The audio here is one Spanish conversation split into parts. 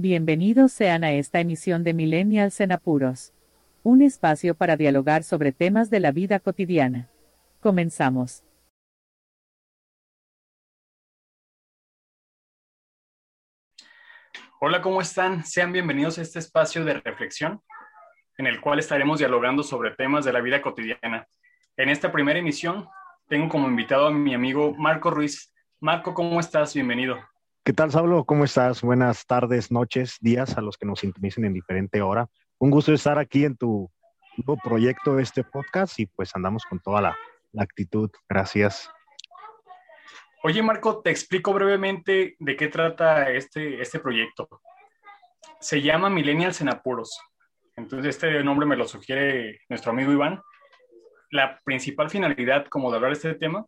Bienvenidos sean a esta emisión de Millennials en Apuros. Un espacio para dialogar sobre temas de la vida cotidiana. Comenzamos. Hola, ¿cómo están? Sean bienvenidos a este espacio de reflexión en el cual estaremos dialogando sobre temas de la vida cotidiana. En esta primera emisión tengo como invitado a mi amigo Marco Ruiz. Marco, ¿cómo estás? Bienvenido. ¿Qué tal, Saulo? ¿Cómo estás? Buenas tardes, noches, días a los que nos sintonicen en diferente hora. Un gusto estar aquí en tu nuevo proyecto, este podcast, y pues andamos con toda la, actitud. Gracias. Oye, Marco, te explico brevemente de qué trata este, este proyecto. Se llama Millennials en Apuros. Entonces, este nombre me lo sugiere nuestro amigo Iván. La principal finalidad, como de hablar de este tema,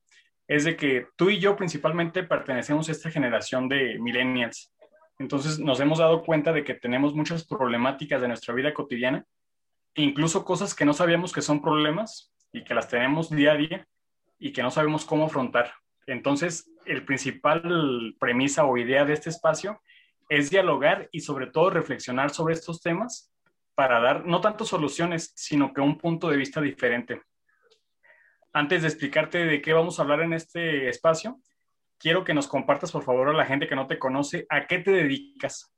es de que tú y yo principalmente pertenecemos a esta generación de millennials. Entonces nos hemos dado cuenta de que tenemos muchas problemáticas de nuestra vida cotidiana, incluso cosas que no sabíamos que son problemas y que las tenemos día a día y que no sabemos cómo afrontar. Entonces, el principal premisa o idea de este espacio es dialogar y sobre todo reflexionar sobre estos temas para dar no tanto soluciones, sino que un punto de vista diferente antes de explicarte de qué vamos a hablar en este espacio, quiero que nos compartas, por favor, a la gente que no te conoce, ¿a qué te dedicas?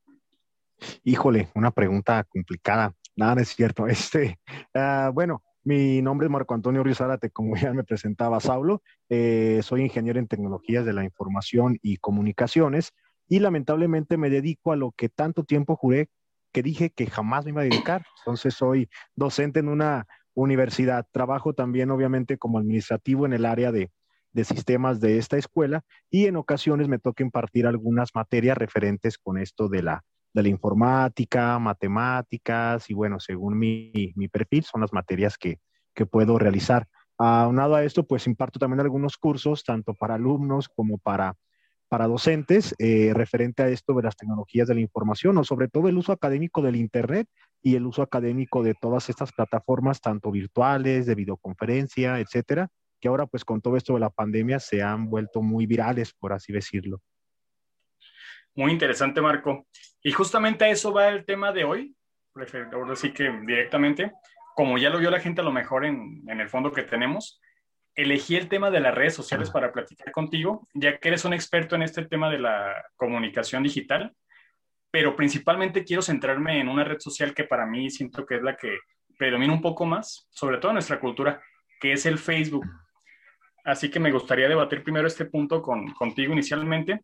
Híjole, una pregunta complicada. Nada, es cierto. Este, uh, bueno, mi nombre es Marco Antonio Ruiz como ya me presentaba Saulo. Eh, soy ingeniero en tecnologías de la información y comunicaciones y lamentablemente me dedico a lo que tanto tiempo juré que dije que jamás me iba a dedicar. Entonces soy docente en una universidad. Trabajo también, obviamente, como administrativo en el área de, sistemas de esta escuela y en ocasiones me toca impartir algunas materias referentes con esto de la, informática, matemáticas y bueno, según mi, perfil son las materias que, puedo realizar. Aunado a esto, pues imparto también algunos cursos, tanto para alumnos como para para docentes eh, referente a esto de las tecnologías de la información o sobre todo el uso académico del Internet y el uso académico de todas estas plataformas, tanto virtuales, de videoconferencia, etcétera, que ahora pues con todo esto de la pandemia se han vuelto muy virales, por así decirlo. Muy interesante, Marco. Y justamente a eso va el tema de hoy, ahora sí que directamente, como ya lo vio la gente a lo mejor en, en el fondo que tenemos, elegí el tema de las redes sociales para platicar contigo, ya que eres un experto en este tema de la comunicación digital, pero principalmente quiero centrarme en una red social que para mí siento que es la que predomina un poco más, sobre todo en nuestra cultura, que es el Facebook. Así que me gustaría debatir primero este punto con, contigo inicialmente.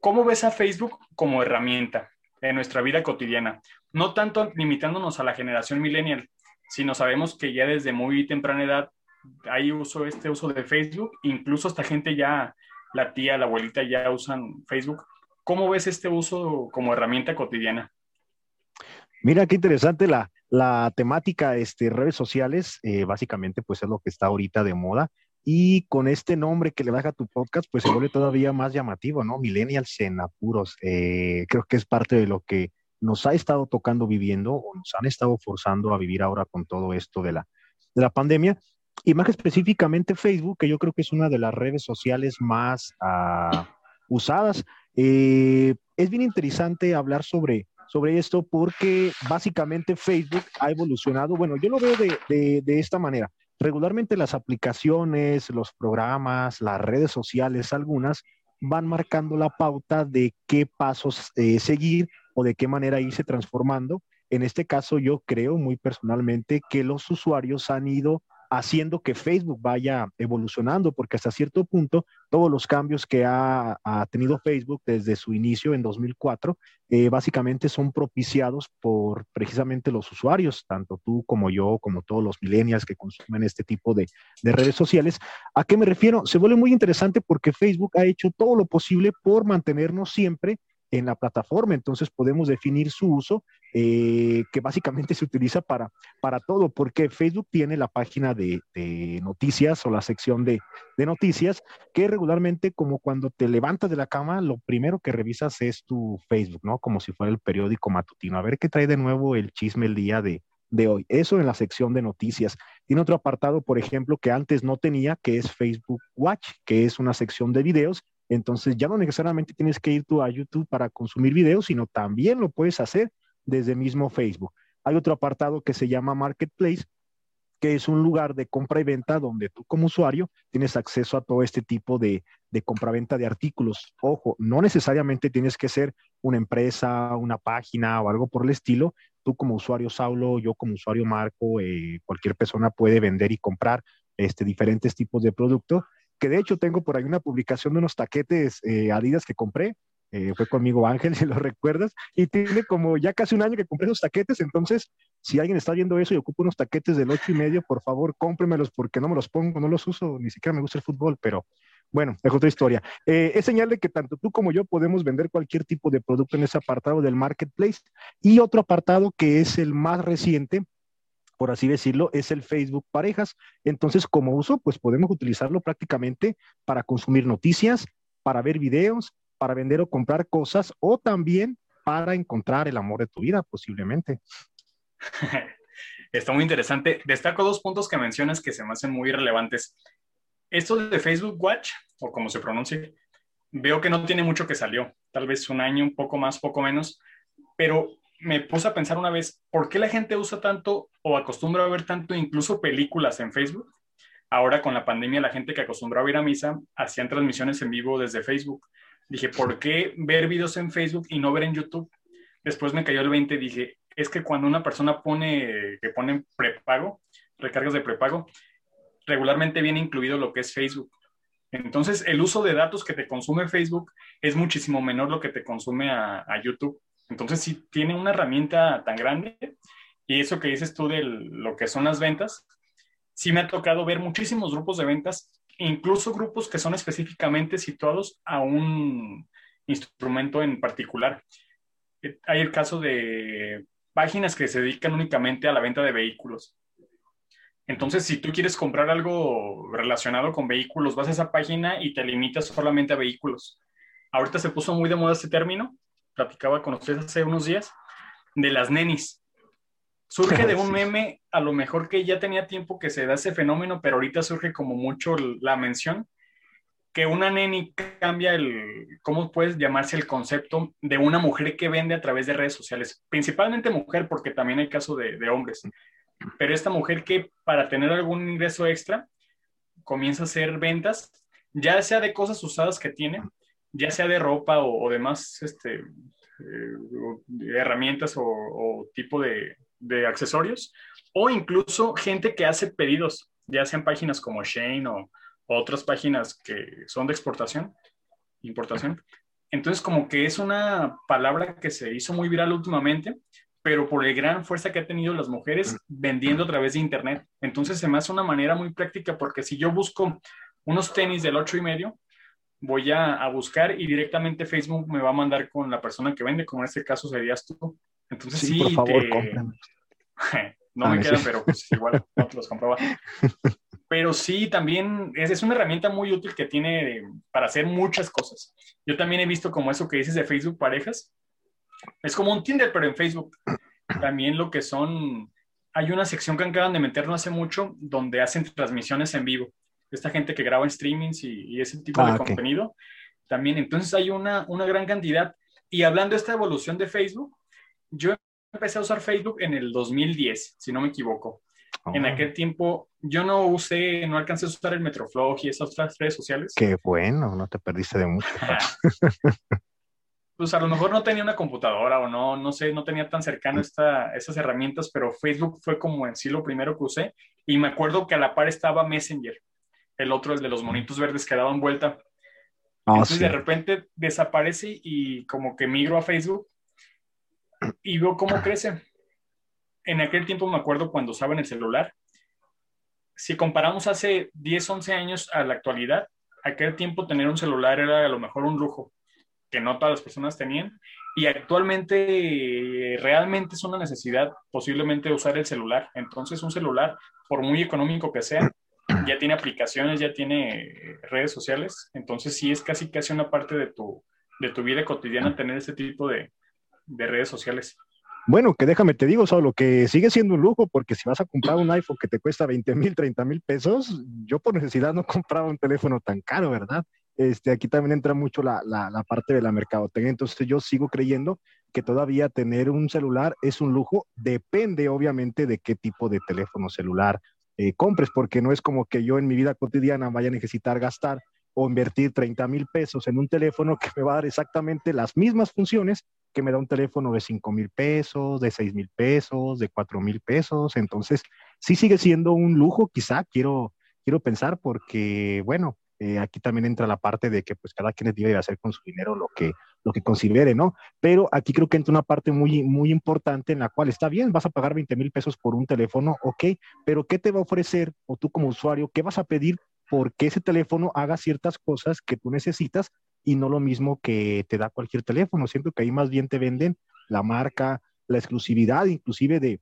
¿Cómo ves a Facebook como herramienta en nuestra vida cotidiana? No tanto limitándonos a la generación millennial, sino sabemos que ya desde muy temprana edad hay uso, este uso de Facebook, incluso esta gente ya, la tía, la abuelita ya usan Facebook. ¿Cómo ves este uso como herramienta cotidiana? Mira, qué interesante la, la temática, este, redes sociales, eh, básicamente pues es lo que está ahorita de moda. Y con este nombre que le baja tu podcast, pues se vuelve todavía más llamativo, ¿no? Millennials en apuros. Eh, creo que es parte de lo que nos ha estado tocando viviendo o nos han estado forzando a vivir ahora con todo esto de la, de la pandemia y más específicamente Facebook, que yo creo que es una de las redes sociales más uh, usadas. Eh, es bien interesante hablar sobre, sobre esto porque básicamente Facebook ha evolucionado. Bueno, yo lo veo de, de, esta manera. Regularmente las aplicaciones, los programas, las redes sociales, algunas, van marcando la pauta de qué pasos eh, seguir o de qué manera irse transformando. En este caso, yo creo muy personalmente que los usuarios han ido haciendo que Facebook vaya evolucionando, porque hasta cierto punto todos los cambios que ha, tenido Facebook desde su inicio en 2004, eh, básicamente son propiciados por precisamente los usuarios, tanto tú como yo, como todos los millennials que consumen este tipo de, de redes sociales. ¿A qué me refiero? Se vuelve muy interesante porque Facebook ha hecho todo lo posible por mantenernos siempre en la plataforma. Entonces podemos definir su uso, eh, que básicamente se utiliza para, para todo, porque Facebook tiene la página de, noticias o la sección de, noticias, que regularmente como cuando te levantas de la cama, lo primero que revisas es tu Facebook, ¿no? Como si fuera el periódico matutino. A ver qué trae de nuevo el chisme el día de, de hoy. Eso en la sección de noticias. Tiene otro apartado, por ejemplo, que antes no tenía, que es Facebook Watch, que es una sección de videos Entonces ya no necesariamente tienes que ir tú a YouTube para consumir videos, sino también lo puedes hacer desde mismo Facebook. Hay otro apartado que se llama Marketplace, que es un lugar de compra y venta donde tú como usuario tienes acceso a todo este tipo de, de compra-venta de artículos. Ojo, no necesariamente tienes que ser una empresa, una página o algo por el estilo. Tú como usuario Saulo, yo como usuario Marco, eh, cualquier persona puede vender y comprar este, diferentes tipos de productos. Que de hecho tengo por ahí una publicación de unos taquetes eh, Adidas que compré eh, fue conmigo Ángel, si lo recuerdas, y tiene como ya casi un año que compré esos taquetes, entonces, si alguien está viendo eso y ocupa unos taquetes del ocho y medio, por favor, cómpremelos porque no me los pongo, no los uso, ni siquiera me gusta el fútbol, pero bueno, es otra historia. Eh, es señal de que tanto tú como yo podemos vender cualquier tipo de producto en ese apartado del marketplace. Y otro apartado que es el más reciente, por así decirlo, es el Facebook Parejas. Entonces, como uso, pues podemos utilizarlo prácticamente para consumir noticias, para ver videos, para vender o comprar cosas o también para encontrar el amor de tu vida, posiblemente. Está muy interesante. Destaco dos puntos que mencionas que se me hacen muy relevantes. Esto de Facebook Watch, o como se pronuncie, veo que no tiene mucho que salió, tal vez un año, un poco más, poco menos, pero me puse a pensar una vez, ¿por qué la gente usa tanto o acostumbra a ver tanto incluso películas en Facebook? Ahora con la pandemia, la gente que acostumbraba a ir a misa hacían transmisiones en vivo desde Facebook. Dije, ¿por qué ver videos en Facebook y no ver en YouTube? Después me cayó el 20 dije, es que cuando una persona pone, que pone prepago, recargas de prepago, regularmente viene incluido lo que es Facebook. Entonces, el uso de datos que te consume Facebook es muchísimo menor lo que te consume a, a YouTube. Entonces, si tiene una herramienta tan grande, y eso que dices tú de lo que son las ventas, sí me ha tocado ver muchísimos grupos de ventas incluso grupos que son específicamente situados a un instrumento en particular. Eh, hay el caso de páginas que se dedican únicamente a la venta de vehículos. Entonces, si tú quieres comprar algo relacionado con vehículos, vas a esa página y te limitas solamente a vehículos. Ahorita se puso muy de moda este término, platicaba con ustedes hace unos días, de las nenis. Surge de un meme, a lo mejor que ya tenía tiempo que se da ese fenómeno, pero ahorita surge como mucho la mención, que una neni cambia el, ¿cómo puedes llamarse el concepto de una mujer que vende a través de redes sociales? Principalmente mujer, porque también hay caso de, hombres. Pero esta mujer que para tener algún ingreso extra, comienza a hacer ventas, ya sea de cosas usadas que tiene, ya sea de ropa o, demás este, eh, herramientas o tipo de, accesorios o incluso gente que hace pedidos, ya sean páginas como Shane o, otras páginas que son de exportación, importación. Entonces, como que es una palabra que se hizo muy viral últimamente, pero por la gran fuerza que han tenido las mujeres vendiendo a través de Internet. Entonces, se me hace una manera muy práctica porque si yo busco unos tenis del 8 y medio, voy a, buscar y directamente Facebook me va a mandar con la persona que vende, como en este caso serías tú. Entonces sí, por favor, no me quedan, pero pues igual no te los compraba. Pero sí, también es, es, una herramienta muy útil que tiene para hacer muchas cosas. Yo también he visto como eso que dices de Facebook parejas. Es como un Tinder, pero en Facebook. También lo que son, hay una sección que acaban de meter no hace mucho donde hacen transmisiones en vivo. Esta gente que graba en streamings y, ese tipo de ah, contenido. También, entonces hay una, una gran cantidad. Y hablando de esta evolución de Facebook, yo empecé a usar Facebook en el 2010, si no me equivoco. En oh. aquel tiempo yo no usé, no alcancé a usar el Metroflog y esas otras redes sociales. Qué bueno, no te perdiste de mucho. pues a lo mejor no tenía una computadora o no, no sé, no tenía tan cercano esta, esas herramientas, pero Facebook fue como en sí lo primero que usé. Y me acuerdo que a la par estaba Messenger, el otro, el de los monitos verdes que daban vuelta. Ah, Entonces de repente desaparece y como que migro a Facebook y veo cómo crece. En aquel tiempo me acuerdo cuando usaba en el celular. Si comparamos hace 10, 11 años a la actualidad, aquel tiempo tener un celular era a lo mejor un lujo que no todas las personas tenían. Y actualmente realmente es una necesidad posiblemente usar el celular. Entonces un celular, por muy económico que sea, ya tiene aplicaciones, ya tiene redes sociales. Entonces sí es casi casi una parte de tu, de tu vida cotidiana tener ese tipo de, de redes sociales. Bueno, que déjame te digo, solo que sigue siendo un lujo, porque si vas a comprar un iPhone que te cuesta 20 mil, 30 mil pesos, yo por necesidad no compraba un teléfono tan caro, ¿verdad? este, aquí también entra mucho la, parte de la mercadotecnia. Entonces yo sigo creyendo que todavía tener un celular es un lujo. Depende obviamente de qué tipo de teléfono celular eh, compres, porque no es como que yo en mi vida cotidiana vaya a necesitar gastar o invertir 30 mil pesos en un teléfono que me va a dar exactamente las mismas funciones que me da un teléfono de 5 mil pesos, de 6 mil pesos, de 4 mil pesos. Entonces, sí sigue siendo un lujo, quizá, quiero, quiero pensar, porque, bueno, eh, aquí también entra la parte de que pues cada quien debe hacer con su dinero lo que, lo que considere, ¿no? Pero aquí creo que entra una parte muy, muy importante en la cual está bien, vas a pagar 20 mil pesos por un teléfono, ok, pero ¿qué te va a ofrecer o tú como usuario, qué vas a pedir porque ese teléfono haga ciertas cosas que tú necesitas y no lo mismo que te da cualquier teléfono. Siento que ahí más bien te venden la marca, la exclusividad, inclusive de,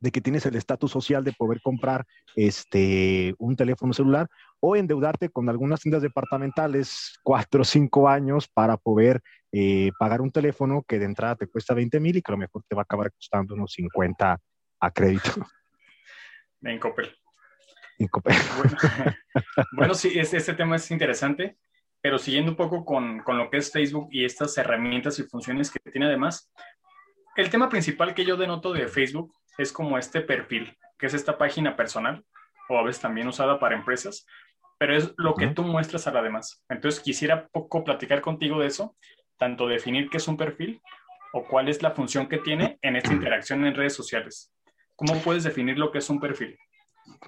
de que tienes el estatus social de poder comprar este, un teléfono celular o endeudarte con algunas tiendas departamentales cuatro o cinco años para poder eh, pagar un teléfono que de entrada te cuesta 20 mil y que a lo mejor te va a acabar costando unos 50 a crédito. En Coppel. Bueno, sí, este, tema es interesante, pero siguiendo un poco con, con, lo que es Facebook y estas herramientas y funciones que tiene además, el tema principal que yo denoto de Facebook es como este perfil, que es esta página personal, o a veces también usada para empresas, pero es lo que tú muestras a la demás. Entonces quisiera poco platicar contigo de eso, tanto definir qué es un perfil o cuál es la función que tiene en esta interacción en redes sociales. ¿Cómo puedes definir lo que es un perfil?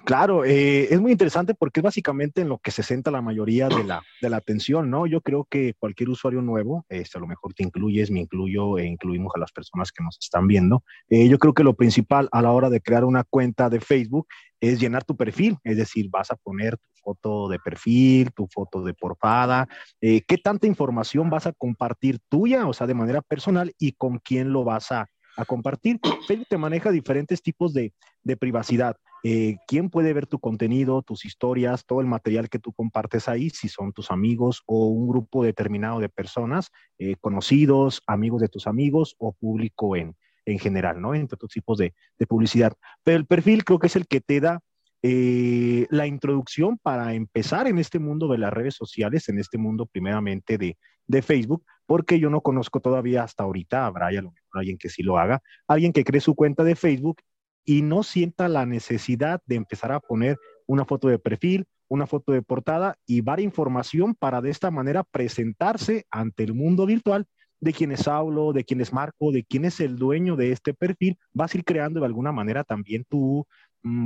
Claro, eh, es muy interesante porque es básicamente en lo que se centra la mayoría de la, de la atención, ¿no? Yo creo que cualquier usuario nuevo, este, a lo mejor te incluyes, me incluyo e incluimos a las personas que nos están viendo. Eh, yo creo que lo principal a la hora de crear una cuenta de Facebook es llenar tu perfil, es decir, vas a poner tu foto de perfil, tu foto de portada, eh, qué tanta información vas a compartir tuya, o sea, de manera personal y con quién lo vas a, a compartir. Facebook te maneja diferentes tipos de, de privacidad. Eh, quién puede ver tu contenido, tus historias, todo el material que tú compartes ahí, si son tus amigos o un grupo determinado de personas, eh, conocidos, amigos de tus amigos o público en, en general, ¿no? Entre otros tipos de, de, publicidad. Pero el perfil creo que es el que te da eh, la introducción para empezar en este mundo de las redes sociales, en este mundo primeramente de, de Facebook, porque yo no conozco todavía hasta ahorita, habrá alguien que sí lo haga, alguien que cree su cuenta de Facebook y no sienta la necesidad de empezar a poner una foto de perfil, una foto de portada y dar información para de esta manera presentarse ante el mundo virtual de quién es hablo, de quién es Marco, de quién es el dueño de este perfil, vas a ir creando de alguna manera también tu,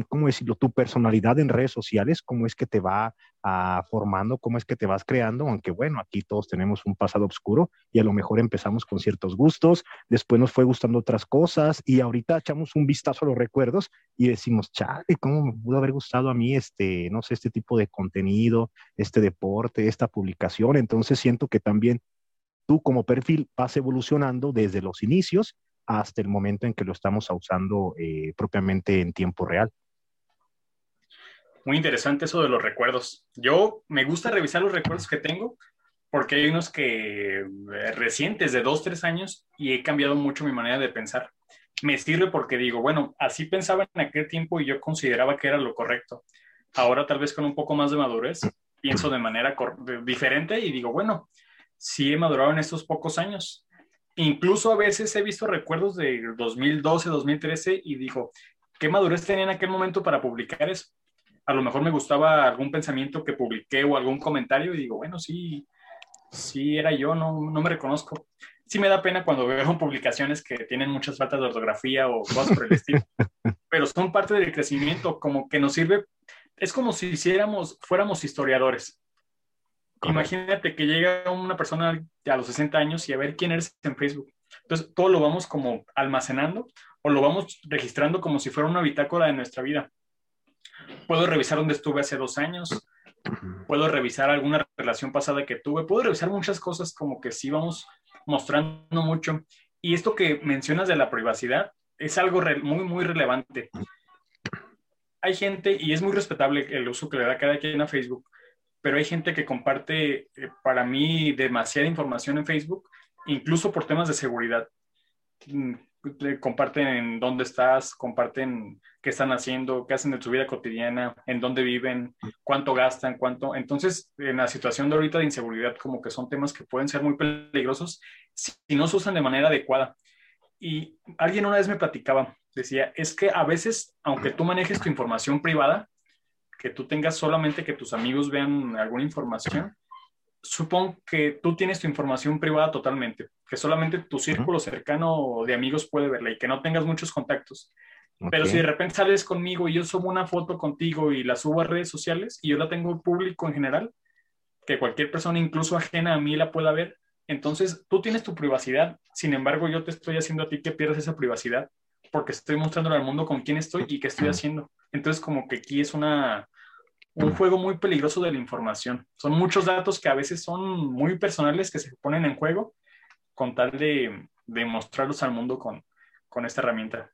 ¿cómo decirlo? Tu personalidad en redes sociales, cómo es que te va ah, formando, cómo es que te vas creando, aunque bueno, aquí todos tenemos un pasado oscuro y a lo mejor empezamos con ciertos gustos, después nos fue gustando otras cosas y ahorita echamos un vistazo a los recuerdos y decimos, chale, ¿cómo me pudo haber gustado a mí este, no sé, este tipo de contenido, este deporte, esta publicación? Entonces siento que también tú como perfil vas evolucionando desde los inicios hasta el momento en que lo estamos usando eh, propiamente en tiempo real. Muy interesante eso de los recuerdos. Yo me gusta revisar los recuerdos que tengo porque hay unos que eh, recientes de dos, tres años y he cambiado mucho mi manera de pensar. Me sirve porque digo, bueno, así pensaba en aquel tiempo y yo consideraba que era lo correcto. Ahora tal vez con un poco más de madurez pienso de manera diferente y digo, bueno, sí he madurado en estos pocos años Incluso a veces he visto recuerdos de 2012, 2013 y digo, ¿qué madurez tenía en aquel momento para publicar eso? A lo mejor me gustaba algún pensamiento que publiqué o algún comentario y digo, bueno, sí, sí era yo, no, no me reconozco. Sí me da pena cuando veo publicaciones que tienen muchas faltas de ortografía o cosas por el estilo, pero son parte del crecimiento, como que nos sirve, es como si hiciéramos, fuéramos historiadores. Imagínate que llega una persona a los 60 años y a ver quién eres en Facebook. Entonces, todo lo vamos como almacenando o lo vamos registrando como si fuera una bitácora de nuestra vida. Puedo revisar dónde estuve hace dos años, puedo revisar alguna relación pasada que tuve, puedo revisar muchas cosas como que sí vamos mostrando mucho. Y esto que mencionas de la privacidad es algo muy, muy relevante. Hay gente, y es muy respetable el uso que le da cada quien a Facebook, pero hay gente que comparte eh, para mí demasiada información en Facebook, incluso por temas de seguridad. Mm, comparten en dónde estás, comparten qué están haciendo, qué hacen de su vida cotidiana, en dónde viven, cuánto gastan, cuánto. Entonces, en la situación de ahorita de inseguridad, como que son temas que pueden ser muy peligrosos si no se usan de manera adecuada. Y alguien una vez me platicaba, decía, es que a veces, aunque tú manejes tu información privada, que tú tengas solamente que tus amigos vean alguna información, supongo que tú tienes tu información privada totalmente, que solamente tu círculo cercano de amigos puede verla y que no tengas muchos contactos. Pero si de repente sales conmigo y yo subo una foto contigo y la subo a redes sociales y yo la tengo público en general, que cualquier persona, incluso ajena a mí, la pueda ver, entonces tú tienes tu privacidad. Sin embargo, yo te estoy haciendo a ti que pierdas esa privacidad porque estoy mostrando al mundo con quién estoy y qué estoy haciendo. Entonces, como que aquí es una, un juego muy peligroso de la información. Son muchos datos que a veces son muy personales que se ponen en juego con tal de, de mostrarlos al mundo con, con esta herramienta.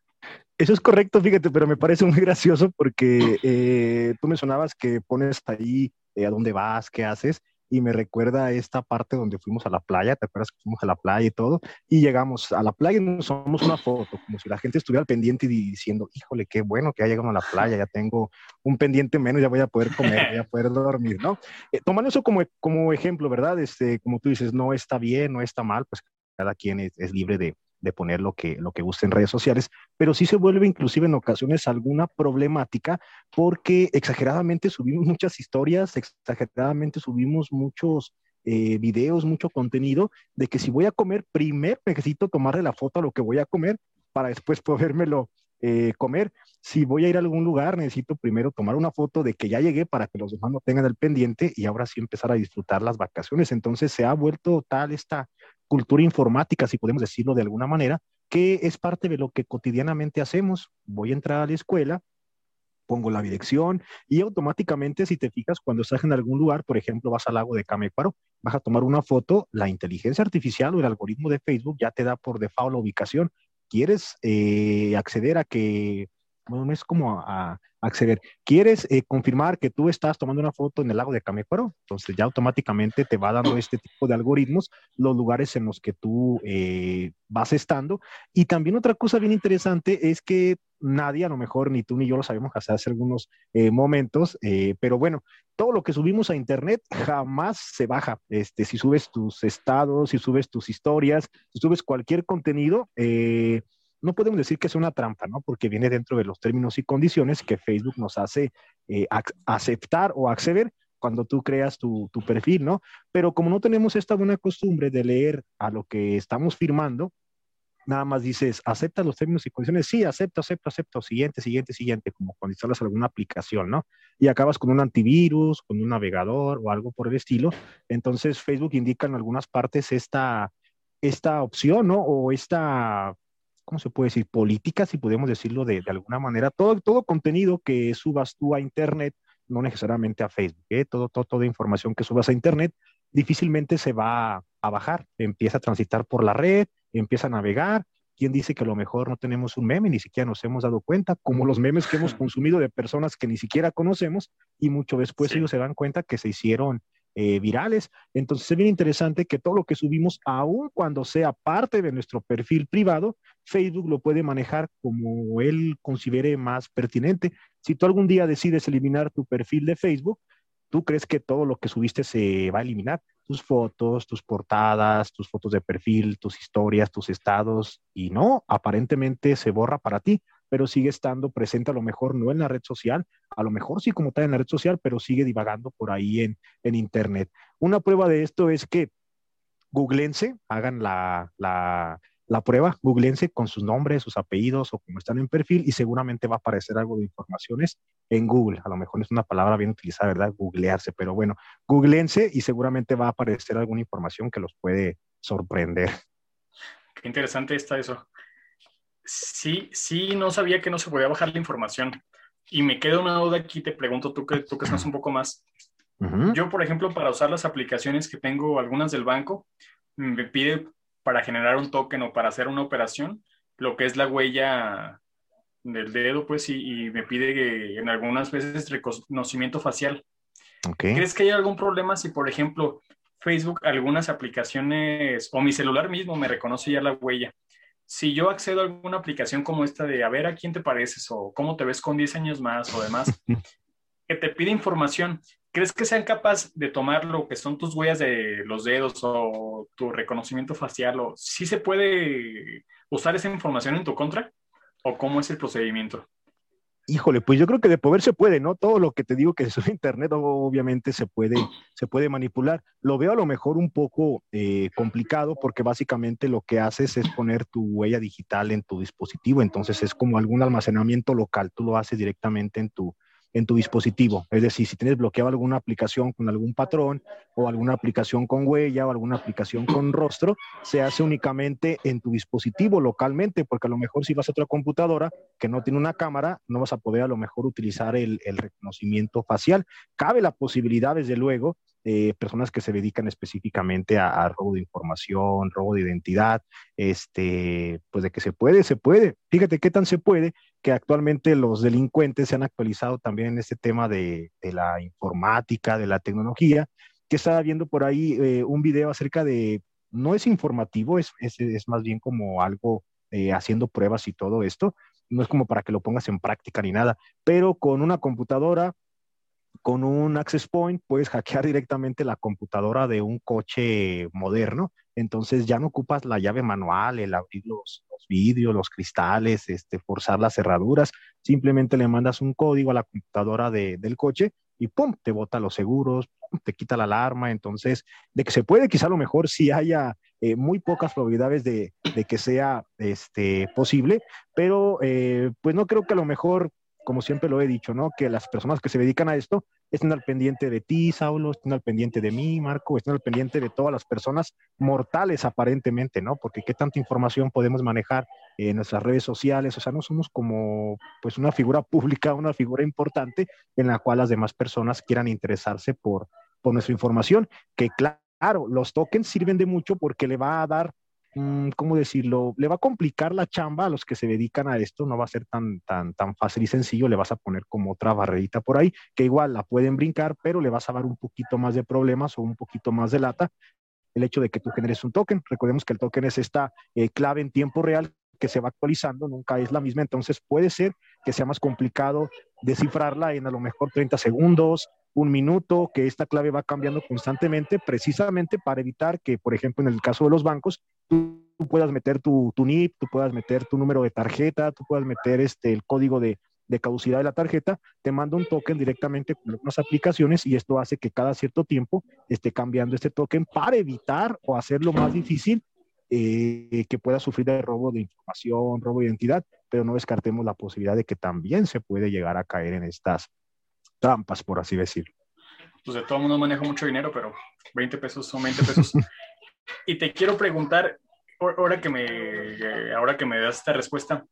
Eso es correcto, fíjate, pero me parece muy gracioso porque eh, tú mencionabas que pones ahí eh, a dónde vas, qué haces, y me recuerda esta parte donde fuimos a la playa, ¿te acuerdas que fuimos a la playa y todo? Y llegamos a la playa y nos tomamos una foto, como si la gente estuviera al pendiente y diciendo, híjole, qué bueno que ya llegamos a la playa, ya tengo un pendiente menos, ya voy a poder comer, voy a poder dormir, ¿no? Eh, tomando eso como, como ejemplo, ¿verdad? Este, como tú dices, no está bien, no está mal, pues cada quien es libre de, de poner lo que, lo que guste en redes sociales, pero sí se vuelve inclusive en ocasiones alguna problemática porque exageradamente subimos muchas historias, exageradamente subimos muchos eh, videos, mucho contenido, de que si voy a comer, primero necesito tomarle la foto a lo que voy a comer para después podérmelo eh, comer. Si voy a ir a algún lugar, necesito primero tomar una foto de que ya llegué para que los demás no tengan el pendiente y ahora sí empezar a disfrutar las vacaciones. Entonces se ha vuelto tal esta cultura informática, si podemos decirlo de alguna manera, que es parte de lo que cotidianamente hacemos. Voy a entrar a la escuela, pongo la dirección y automáticamente, si te fijas, cuando estás en algún lugar, por ejemplo, vas al lago de Camecuaro, vas a tomar una foto, la inteligencia artificial o el algoritmo de Facebook ya te da por default la ubicación. ¿Quieres eh, acceder a que bueno, es como acceder. ¿Quieres eh, confirmar que tú estás tomando una foto en el lago de Camecuaro? Entonces ya automáticamente te va dando este tipo de algoritmos los lugares en los que tú eh, vas estando. Y también otra cosa bien interesante es que nadie, a lo mejor ni tú ni yo lo sabemos hasta hace algunos eh, momentos, pero bueno, todo lo que subimos a internet jamás se baja. Este, si subes tus estados, si subes tus historias, si subes cualquier contenido, eh, no podemos decir que es una trampa, ¿no? Porque viene dentro de los términos y condiciones que Facebook nos hace eh, aceptar o acceder cuando tú creas tu, perfil, ¿no? Pero como no tenemos esta buena costumbre de leer a lo que estamos firmando, nada más dices, acepta los términos y condiciones, sí, acepto, acepto, acepto, siguiente, siguiente, siguiente, como cuando instalas alguna aplicación, ¿no? Y acabas con un antivirus, con un navegador o algo por el estilo. Entonces Facebook indica en algunas partes esta, esta opción, ¿no? O esta ¿cómo se puede decir? Política, si podemos decirlo de, alguna manera. Todo, todo contenido que subas tú a Internet, no necesariamente a Facebook, ¿eh? todo, todo, toda información que subas a Internet, difícilmente se va a, bajar. Empieza a transitar por la red, empieza a navegar. ¿Quién dice que a lo mejor no tenemos un meme? Ni siquiera nos hemos dado cuenta, como los memes que hemos consumido de personas que ni siquiera conocemos y mucho después ellos se dan cuenta que se hicieron eh, virales. Entonces es bien interesante que todo lo que subimos, aun cuando sea parte de nuestro perfil privado, Facebook lo puede manejar como él considere más pertinente. Si tú algún día decides eliminar tu perfil de Facebook, tú crees que todo lo que subiste se va a eliminar. Tus fotos, tus portadas, tus fotos de perfil, tus historias, tus estados, y no, aparentemente se borra para ti pero sigue estando presente a lo mejor no en la red social, a lo mejor sí como está en la red social, pero sigue divagando por ahí en, en Internet. Una prueba de esto es que googlense, hagan la, la, la prueba, googlense con sus nombres, sus apellidos o como están en perfil y seguramente va a aparecer algo de informaciones en Google. A lo mejor es una palabra bien utilizada, ¿verdad? Googlearse, pero bueno, googlense y seguramente va a aparecer alguna información que los puede sorprender. Qué interesante está eso sí, sí, no sabía que no se podía bajar la información. Y me queda una duda aquí, te pregunto tú que, tú que sabes un poco más. Yo, por ejemplo, para usar las aplicaciones que tengo, algunas del banco, me pide para generar un token o para hacer una operación, lo que es la huella del dedo, pues, y, me pide que en algunas veces reconocimiento facial. ¿Crees que hay algún problema si, por ejemplo, Facebook, algunas aplicaciones o mi celular mismo me reconoce ya la huella? Si yo accedo a alguna aplicación como esta de a ver a quién te pareces o cómo te ves con 10 años más o demás, que te pide información, ¿crees que sean capaces de tomar lo que son tus huellas de los dedos o tu reconocimiento facial? O si se puede usar esa información en tu contra? ¿O cómo es el procedimiento? Híjole, pues yo creo que de poder se puede, ¿no? Todo lo que te digo que es internet obviamente se puede, se puede manipular. Lo veo a lo mejor un poco eh, complicado porque básicamente lo que haces es poner tu huella digital en tu dispositivo, entonces es como algún almacenamiento local, tú lo haces directamente en tu, en tu dispositivo. Es decir, si tienes bloqueado alguna aplicación con algún patrón o alguna aplicación con huella o alguna aplicación con rostro, se hace únicamente en tu dispositivo localmente, porque a lo mejor si vas a otra computadora que no tiene una cámara, no vas a poder a lo mejor utilizar el, reconocimiento facial. Cabe la posibilidad, desde luego, de personas que se dedican específicamente a, a, robo de información, robo de identidad, este, pues de que se puede, se puede. Fíjate qué tan se puede que actualmente los delincuentes se han actualizado también en este tema de, la informática, de la tecnología, que estaba viendo por ahí eh, un video acerca de, no es informativo, es, más bien como algo eh, haciendo pruebas y todo esto, no es como para que lo pongas en práctica ni nada, pero con una computadora, con un access point, puedes hackear directamente la computadora de un coche moderno, entonces ya no ocupas la llave manual, el abrir los, vidrios, los cristales, este, forzar las cerraduras, simplemente le mandas un código a la computadora del coche y ¡pum! te bota los seguros, te quita la alarma. Entonces, de que se puede, quizá a lo mejor sí haya eh, muy pocas probabilidades de, que sea este, posible, pero eh, pues no creo que a lo mejor como siempre lo he dicho, ¿no? Que las personas que se dedican a esto estén al pendiente de ti, Saulo, estén al pendiente de mí, Marco, estén al pendiente de todas las personas mortales aparentemente, ¿no? Porque qué tanta información podemos manejar en nuestras redes sociales, o sea, no somos como pues una figura pública, una figura importante en la cual las demás personas quieran interesarse por, por nuestra información, que claro, los tokens sirven de mucho porque le va a dar ¿cómo decirlo? Le va a complicar la chamba a los que se dedican a esto, no va a ser tan, tan, tan fácil y sencillo, le vas a poner como otra barrerita por ahí, que igual la pueden brincar, pero le vas a dar un poquito más de problemas o un poquito más de lata el hecho de que tú generes un token. Recordemos que el token es esta eh, clave en tiempo real que se va actualizando, nunca es la misma, entonces puede ser que sea más complicado descifrarla en a lo mejor 30 segundos, un minuto, que esta clave va cambiando constantemente, precisamente para evitar que, por ejemplo, en el caso de los bancos, tú, puedas meter tu, tu, NIP, tú puedas meter tu número de tarjeta, tú puedas meter este, el código de, de caducidad de la tarjeta, te manda un token directamente con algunas aplicaciones y esto hace que cada cierto tiempo esté cambiando este token para evitar o hacerlo más difícil eh, que pueda sufrir de robo de información, robo de identidad, pero no descartemos la posibilidad de que también se puede llegar a caer en estas trampas, por así decirlo. Pues de todo el mundo maneja mucho dinero, pero 20 pesos son 20 pesos. y te quiero preguntar, ahora que me, ahora que me das esta respuesta,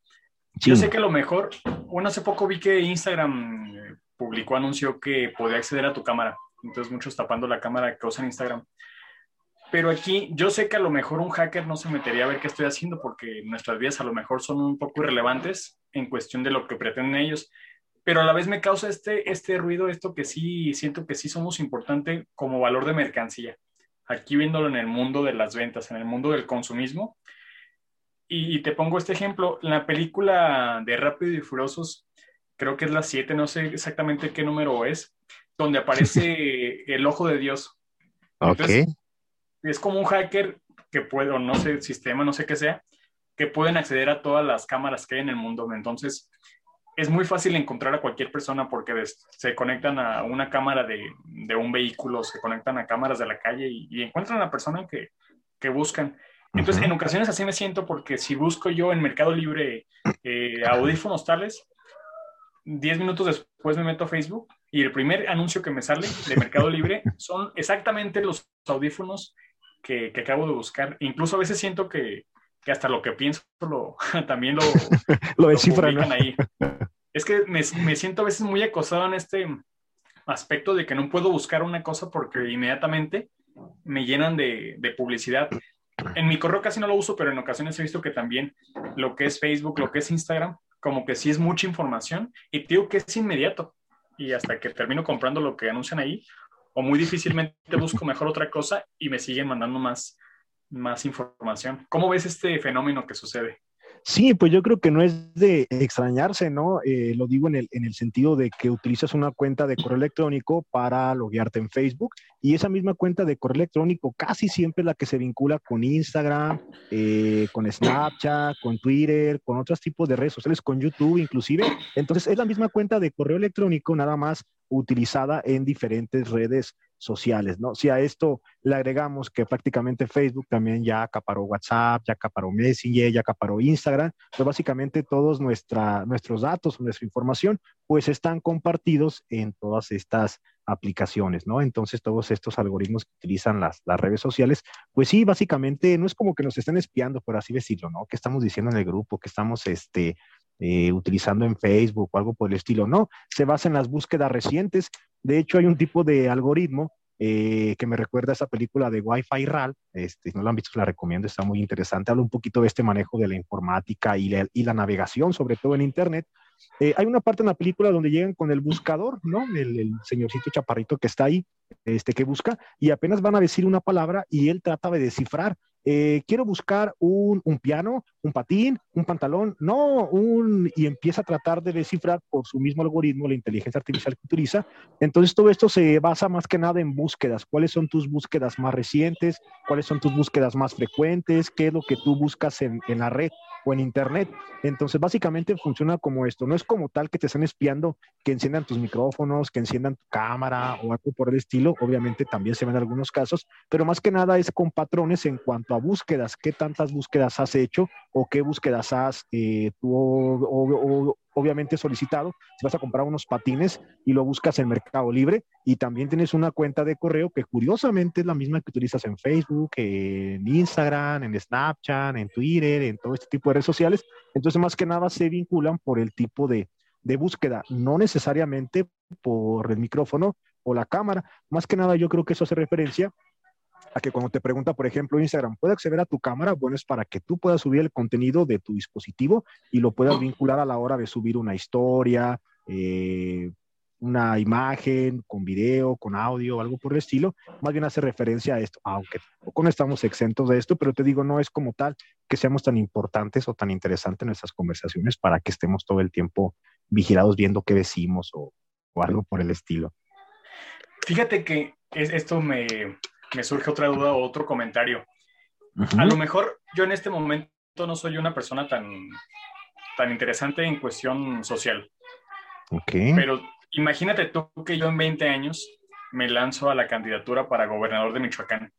yo sé que a lo mejor, bueno, hace poco vi que Instagram eh, publicó, anunció que podía acceder a tu cámara. Entonces muchos tapando la cámara que usan Instagram. Pero aquí yo sé que a lo mejor un hacker no se metería a ver qué estoy haciendo porque nuestras vidas a lo mejor son un poco irrelevantes en cuestión de lo que pretenden ellos pero a la vez me causa este, este ruido, esto que sí siento que sí somos importante como valor de mercancía. Aquí viéndolo en el mundo de las ventas, en el mundo del consumismo. Y, te pongo este ejemplo, la película de Rápido y Furiosos, creo que es la 7, no sé exactamente qué número es, donde aparece el ojo de Dios. Entonces, Es como un hacker que puede, o no sé, sistema, no sé qué sea, que pueden acceder a todas las cámaras que hay en el mundo. Entonces, es muy fácil encontrar a cualquier persona porque se conectan a una cámara de, un vehículo, se conectan a cámaras de la calle y, encuentran a la persona que, buscan. Entonces, en ocasiones así me siento porque si busco yo en Mercado Libre eh, audífonos tales, 10 minutos después me meto a Facebook y el primer anuncio que me sale de Mercado Libre son exactamente los audífonos que, que acabo de buscar. Incluso a veces siento que, que hasta lo que pienso lo, también lo, lo descifran ahí. Es que me, me, siento a veces muy acosado en este aspecto de que no puedo buscar una cosa porque inmediatamente me llenan de, de, publicidad. En mi correo casi no lo uso, pero en ocasiones he visto que también lo que es Facebook, lo que es Instagram, como que sí es mucha información y digo que es inmediato. Y hasta que termino comprando lo que anuncian ahí, o muy difícilmente busco mejor otra cosa y me siguen mandando más, más información. ¿Cómo ves este fenómeno que sucede? Sí, pues yo creo que no es de extrañarse, ¿no? Eh, lo digo en el, en el sentido de que utilizas una cuenta de correo electrónico para loguearte en Facebook y esa misma cuenta de correo electrónico casi siempre es la que se vincula con Instagram, eh, con Snapchat, con Twitter, con otros tipos de redes sociales, con YouTube inclusive. Entonces es la misma cuenta de correo electrónico, nada más utilizada en diferentes redes sociales, ¿no? Si a esto le agregamos que prácticamente Facebook también ya acaparó WhatsApp, ya acaparó Messenger, ya acaparó Instagram, pues básicamente todos nuestros datos, nuestra información, pues están compartidos en todas estas aplicaciones, ¿no? Entonces todos estos algoritmos que utilizan las, las redes sociales, pues sí, básicamente no es como que nos estén espiando, por así decirlo, ¿no? Que estamos diciendo en el grupo, que estamos, este, eh, utilizando en Facebook o algo por el estilo. No, se basa en las búsquedas recientes. De hecho, hay un tipo de algoritmo eh, que me recuerda a esa película de Wi-Fi RAL. Este, no la han visto, la recomiendo, está muy interesante. Habla un poquito de este manejo de la informática y la, y la navegación, sobre todo en Internet. Eh, hay una parte en la película donde llegan con el buscador, ¿no? El, el, señorcito chaparrito que está ahí, este que busca, y apenas van a decir una palabra y él trata de descifrar eh, quiero buscar un, un, piano, un patín, un pantalón, no, un, y empieza a tratar de descifrar por su mismo algoritmo la inteligencia artificial que utiliza. Entonces todo esto se basa más que nada en búsquedas. ¿Cuáles son tus búsquedas más recientes? ¿Cuáles son tus búsquedas más frecuentes? ¿Qué es lo que tú buscas en, en la red? O en internet. Entonces, básicamente funciona como esto. No es como tal que te están espiando, que enciendan tus micrófonos, que enciendan tu cámara o algo por el estilo. Obviamente también se ven algunos casos, pero más que nada es con patrones en cuanto a búsquedas. ¿Qué tantas búsquedas has hecho o qué búsquedas has eh, o, obviamente solicitado. Si vas a comprar unos patines y lo buscas en Mercado Libre y también tienes una cuenta de correo que curiosamente es la misma que utilizas en Facebook, en Instagram, en Snapchat, en Twitter, en todo este tipo de redes sociales. Entonces, más que nada se vinculan por el tipo de, búsqueda, no necesariamente por el micrófono o la cámara. Más que nada yo creo que eso hace referencia a que cuando te pregunta, por ejemplo, Instagram, ¿puede acceder a tu cámara? Bueno, es para que tú puedas subir el contenido de tu dispositivo y lo puedas vincular a la hora de subir una historia, eh, una imagen con video, con audio, algo por el estilo. Más bien hace referencia a esto, aunque poco no estamos exentos de esto, pero te digo, no es como tal que seamos tan importantes o tan interesantes en nuestras conversaciones para que estemos todo el tiempo vigilados viendo qué decimos o, o algo por el estilo. Fíjate que es, esto me, me surge otra duda o otro comentario. Uh -huh. A lo mejor yo en este momento no soy una persona tan, tan interesante en cuestión social. Okay. Pero imagínate tú que yo en 20 años me lanzo a la candidatura para gobernador de Michoacán.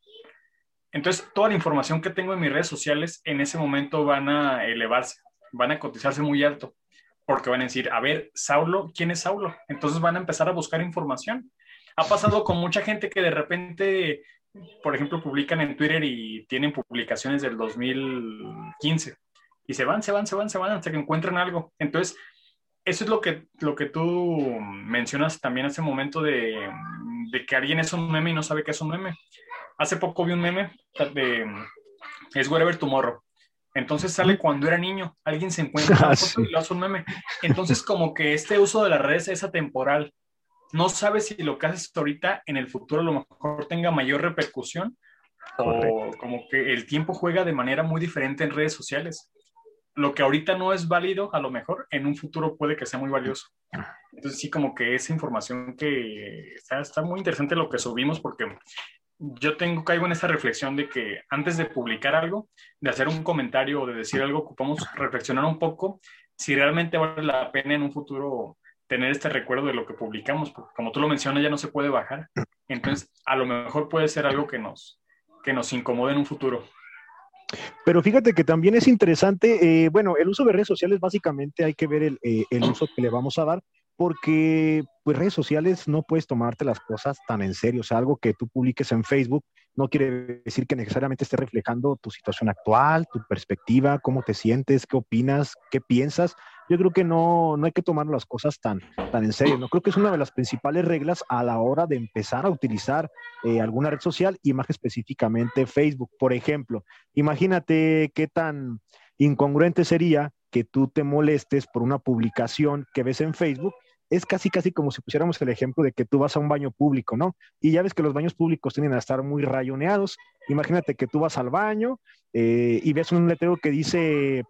Entonces, toda la información que tengo en mis redes sociales en ese momento van a elevarse, van a cotizarse muy alto, porque van a decir, a ver, Saulo, ¿quién es Saulo? Entonces van a empezar a buscar información. Ha pasado con mucha gente que de repente por ejemplo, publican en Twitter y tienen publicaciones del 2015 y se van, se van, se van, se van hasta que encuentran algo. Entonces, eso es lo que, lo que tú mencionas también hace un momento de, de, que alguien es un meme y no sabe que es un meme. Hace poco vi un meme de es Wherever Tomorrow. Entonces sale cuando era niño, alguien se encuentra una foto y lo hace un meme. Entonces como que este uso de las redes es atemporal no sabes si lo que haces ahorita en el futuro a lo mejor tenga mayor repercusión Correcto. o como que el tiempo juega de manera muy diferente en redes sociales. Lo que ahorita no es válido, a lo mejor en un futuro puede que sea muy valioso. Entonces sí, como que esa información que está, está muy interesante lo que subimos porque yo tengo, caigo en esa reflexión de que antes de publicar algo, de hacer un comentario o de decir algo, ocupamos reflexionar un poco si realmente vale la pena en un futuro tener este recuerdo de lo que publicamos, porque como tú lo mencionas, ya no se puede bajar. Entonces, a lo mejor puede ser algo que nos, que nos incomode en un futuro. Pero fíjate que también es interesante, eh, bueno, el uso de redes sociales básicamente hay que ver el, eh, el uso que le vamos a dar, porque pues redes sociales no puedes tomarte las cosas tan en serio, o sea, algo que tú publiques en Facebook no quiere decir que necesariamente esté reflejando tu situación actual, tu perspectiva, cómo te sientes, qué opinas, qué piensas. Yo creo que no, no hay que tomar las cosas tan, tan en serio. No creo que es una de las principales reglas a la hora de empezar a utilizar eh, alguna red social y más específicamente Facebook. Por ejemplo, imagínate qué tan incongruente sería que tú te molestes por una publicación que ves en Facebook es casi, casi como si pusiéramos el ejemplo de que tú vas a un baño público, ¿no? Y ya ves que los baños públicos tienden a estar muy rayoneados. Imagínate que tú vas al baño eh, y ves un letrero que dice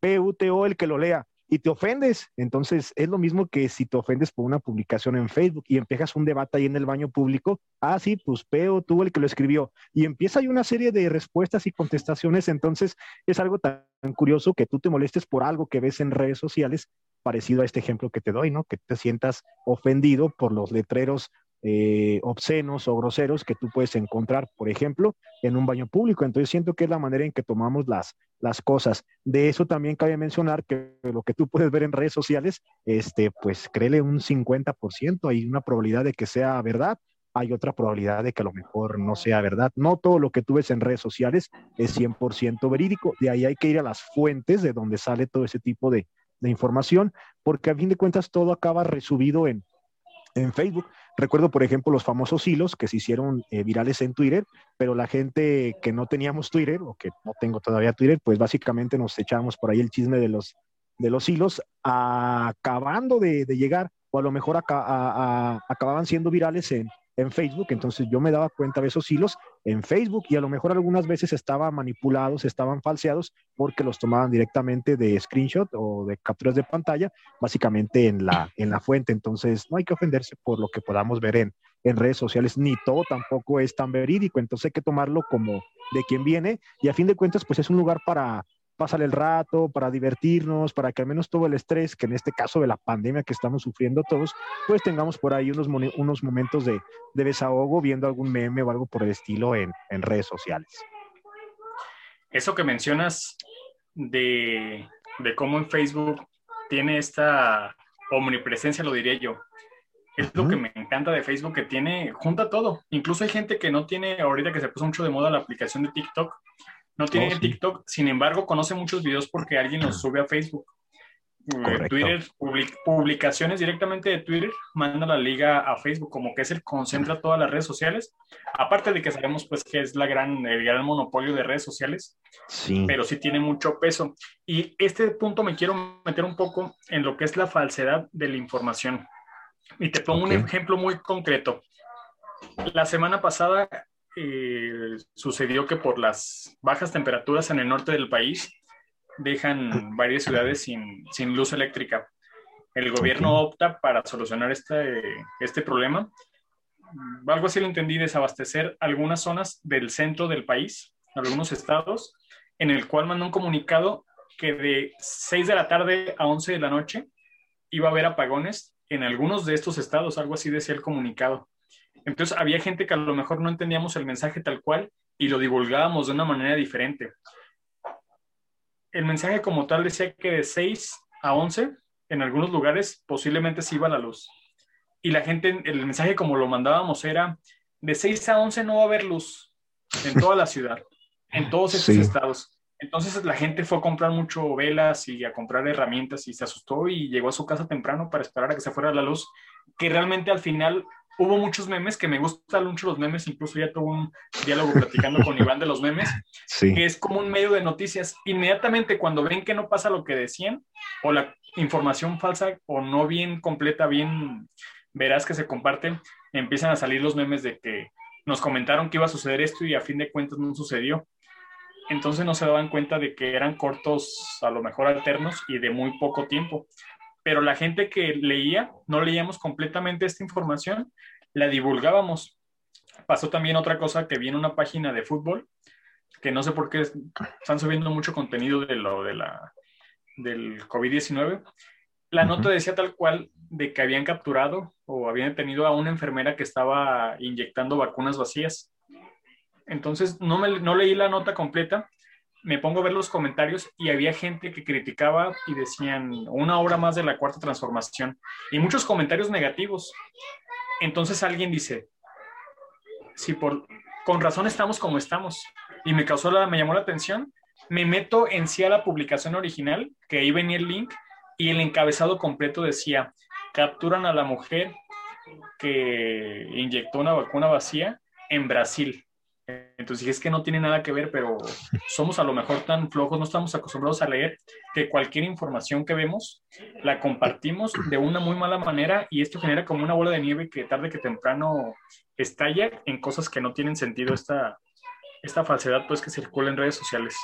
PUTO, el que lo lea y te ofendes. Entonces, es lo mismo que si te ofendes por una publicación en Facebook y empiezas un debate ahí en el baño público. Ah, sí, pues Peo, tú el que lo escribió. Y empieza ahí una serie de respuestas y contestaciones. Entonces, es algo tan curioso que tú te molestes por algo que ves en redes sociales, parecido a este ejemplo que te doy, ¿no? Que te sientas ofendido por los letreros eh, obscenos o groseros que tú puedes encontrar, por ejemplo, en un baño público. Entonces siento que es la manera en que tomamos las, las cosas. De eso también cabe mencionar que lo que tú puedes ver en redes sociales, este, pues créele un 50%, hay una probabilidad de que sea verdad, hay otra probabilidad de que a lo mejor no sea verdad. No todo lo que tú ves en redes sociales es 100% verídico, de ahí hay que ir a las fuentes de donde sale todo ese tipo de, de información, porque a fin de cuentas todo acaba resubido en, en Facebook. Recuerdo, por ejemplo, los famosos hilos que se hicieron eh, virales en Twitter, pero la gente que no teníamos Twitter o que no tengo todavía Twitter, pues básicamente nos echábamos por ahí el chisme de los, de los hilos, acabando de, llegar, o a lo mejor acababan siendo virales en, en Facebook, entonces yo me daba cuenta de esos hilos en Facebook y a lo mejor algunas veces estaban manipulados, estaban falseados porque los tomaban directamente de screenshot o de capturas de pantalla, básicamente en la, en la fuente. Entonces no hay que ofenderse por lo que podamos ver en, en redes sociales, ni todo tampoco es tan verídico, entonces hay que tomarlo como de quien viene y a fin de cuentas pues es un lugar para pasar el rato, para divertirnos, para que al menos todo el estrés, que en este caso de la pandemia que estamos sufriendo todos, pues tengamos por ahí unos, unos momentos de, desahogo viendo algún meme o algo por el estilo en, redes sociales. Eso que mencionas de, cómo en Facebook tiene esta omnipresencia, lo diría yo. Es lo que me encanta de Facebook, que tiene, junta todo. Incluso hay gente que no tiene, ahorita que se puso mucho de moda la aplicación de TikTok, no tiene oh, TikTok, sin embargo, conoce muchos videos porque alguien los sube a Facebook. Eh, Twitter, publicaciones directamente de Twitter, manda la liga a Facebook, como que es el concentra todas las redes sociales. Aparte de que sabemos pues que es la gran, el gran monopolio de redes sociales, sí. pero sí tiene mucho peso. Y este punto me quiero meter un poco en lo que es la falsedad de la información. Y te pongo un ejemplo muy concreto. La semana pasada eh, sucedió que por las bajas temperaturas en el norte del país dejan varias ciudades sin, sin luz eléctrica. El gobierno opta para solucionar este, este problema. Algo así lo entendí, desabastecer algunas zonas del centro del país, algunos estados, en el cual mandó un comunicado que de 6 de la tarde a 11 de la noche iba a haber apagones en algunos de estos estados, algo así decía el comunicado. Entonces había gente que a lo mejor no entendíamos el mensaje tal cual y lo divulgábamos de una manera diferente. El mensaje como tal decía que de 6 a 11 en algunos lugares posiblemente se iba la luz. Y la gente, el mensaje como lo mandábamos era, de 6 a 11 no va a haber luz en toda la ciudad, en todos estos estados. Entonces la gente fue a comprar mucho velas y a comprar herramientas y se asustó y llegó a su casa temprano para esperar a que se fuera la luz, que realmente al final hubo muchos memes que me gustan mucho los memes, incluso ya tuve un diálogo platicando con Iván de los memes, que es como un medio de noticias. Inmediatamente cuando ven que no pasa lo que decían, o la información falsa o no bien completa, bien verás que se comparte, empiezan a salir los memes de que nos comentaron que iba a suceder esto y a fin de cuentas no sucedió. Entonces no se daban cuenta de que eran cortos, a lo mejor alternos y de muy poco tiempo pero la gente que leía, no leíamos completamente esta información, la divulgábamos. Pasó también otra cosa que vi en una página de fútbol, que no sé por qué están subiendo mucho contenido de lo de la del COVID-19. La nota decía tal cual de que habían capturado o habían detenido a una enfermera que estaba inyectando vacunas vacías. Entonces no, me, no leí la nota completa, me pongo a ver los comentarios y había gente que criticaba y decían una hora más de la cuarta transformación y muchos comentarios negativos. Entonces alguien dice, sí, por, con razón estamos como estamos. Y me causó la, me llamó la atención. Me meto en sí a la publicación original, que ahí venía el link, y el encabezado completo decía, capturan a la mujer que inyectó una vacuna vacía en Brasil. Entonces dije, es que no tiene nada que ver, pero somos a lo mejor tan flojos, no estamos acostumbrados a leer, que cualquier información que vemos la compartimos de una muy mala manera y esto genera como una bola de nieve que tarde que temprano estalla en cosas que no tienen sentido esta, esta falsedad pues que circula en redes sociales.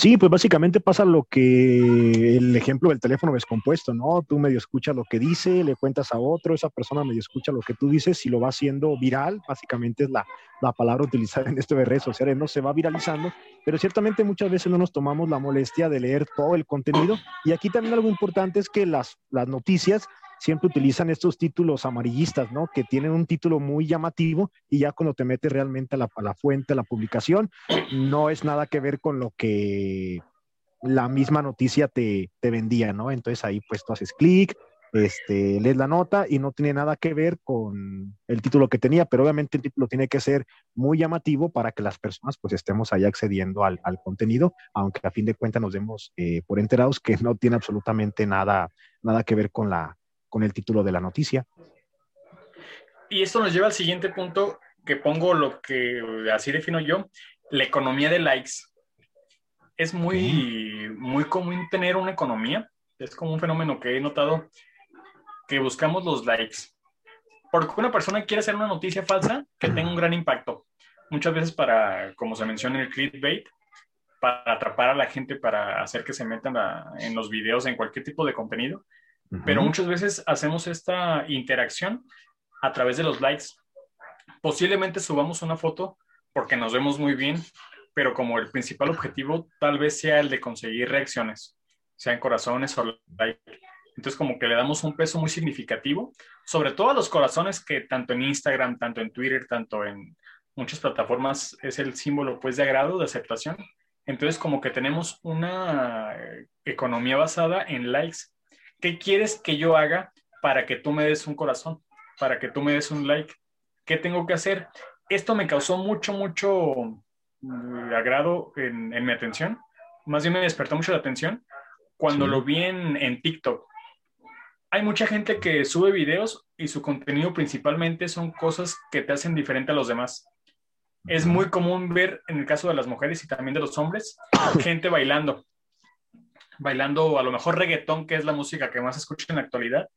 Sí, pues básicamente pasa lo que el ejemplo del teléfono descompuesto, ¿no? Tú medio escuchas lo que dice, le cuentas a otro, esa persona medio escucha lo que tú dices y lo va haciendo viral, básicamente es la, la palabra utilizada en esto de redes sociales, no se va viralizando, pero ciertamente muchas veces no nos tomamos la molestia de leer todo el contenido. Y aquí también algo importante es que las, las noticias siempre utilizan estos títulos amarillistas, ¿no? Que tienen un título muy llamativo y ya cuando te metes realmente a la, a la fuente, a la publicación, no es nada que ver con lo que la misma noticia te, te vendía, ¿no? Entonces ahí pues tú haces clic, este, lees la nota y no tiene nada que ver con el título que tenía, pero obviamente el título tiene que ser muy llamativo para que las personas pues estemos ahí accediendo al, al contenido, aunque a fin de cuentas nos demos eh, por enterados que no tiene absolutamente nada, nada que ver con la, con el título de la noticia. Y esto nos lleva al siguiente punto que pongo lo que así defino yo, la economía de likes. Es muy, muy común tener una economía, es como un fenómeno que he notado que buscamos los likes. Porque una persona quiere hacer una noticia falsa que tenga un gran impacto. Muchas veces para, como se menciona en el clickbait, para atrapar a la gente, para hacer que se metan en los videos, en cualquier tipo de contenido pero muchas veces hacemos esta interacción a través de los likes. Posiblemente subamos una foto porque nos vemos muy bien, pero como el principal objetivo tal vez sea el de conseguir reacciones, sean corazones o like. Entonces como que le damos un peso muy significativo, sobre todo a los corazones que tanto en Instagram, tanto en Twitter, tanto en muchas plataformas es el símbolo pues de agrado, de aceptación. Entonces como que tenemos una economía basada en likes ¿Qué quieres que yo haga para que tú me des un corazón? Para que tú me des un like. ¿Qué tengo que hacer? Esto me causó mucho, mucho mm, agrado en, mi atención. Más bien me despertó mucho la atención cuando lo vi en, en TikTok. Hay mucha gente que sube videos y su contenido principalmente son cosas que te hacen diferente a los demás. Es muy común ver, en el caso de las mujeres y también de los hombres, gente bailando bailando a lo mejor reggaetón, que es la música que más escucho en la actualidad.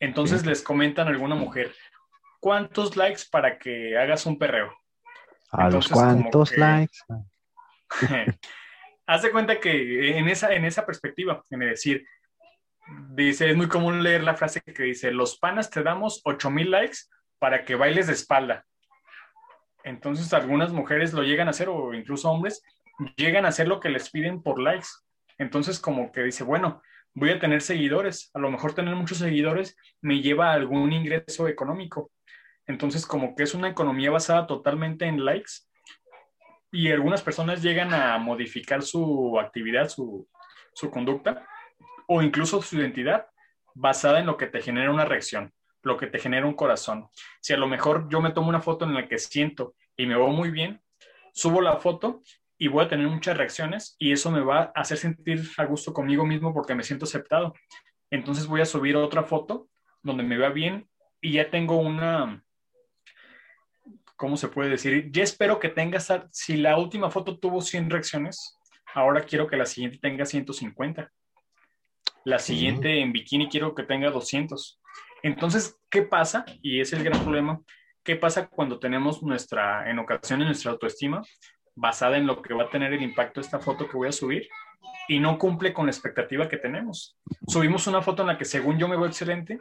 Entonces les comentan a alguna mujer, ¿cuántos likes para que hagas un perreo? ¿A los cuántos likes? Haz de cuenta que en esa, en esa perspectiva, en decir, dice, es muy común leer la frase que dice, los panas te damos 8000 likes para que bailes de espalda. Entonces algunas mujeres lo llegan a hacer, o incluso hombres, llegan a hacer lo que les piden por likes. Entonces, como que dice, bueno, voy a tener seguidores. A lo mejor tener muchos seguidores me lleva a algún ingreso económico. Entonces, como que es una economía basada totalmente en likes y algunas personas llegan a modificar su actividad, su, su conducta o incluso su identidad basada en lo que te genera una reacción, lo que te genera un corazón. Si a lo mejor yo me tomo una foto en la que siento y me veo muy bien, subo la foto y voy a tener muchas reacciones y eso me va a hacer sentir a gusto conmigo mismo porque me siento aceptado. Entonces voy a subir otra foto donde me vea bien y ya tengo una, ¿cómo se puede decir? Ya espero que tenga, si la última foto tuvo 100 reacciones, ahora quiero que la siguiente tenga 150. La siguiente en bikini quiero que tenga 200. Entonces, ¿qué pasa? Y es el gran problema. ¿Qué pasa cuando tenemos nuestra, en ocasiones, nuestra autoestima basada en lo que va a tener el impacto esta foto que voy a subir y no cumple con la expectativa que tenemos. Subimos una foto en la que según yo me veo excelente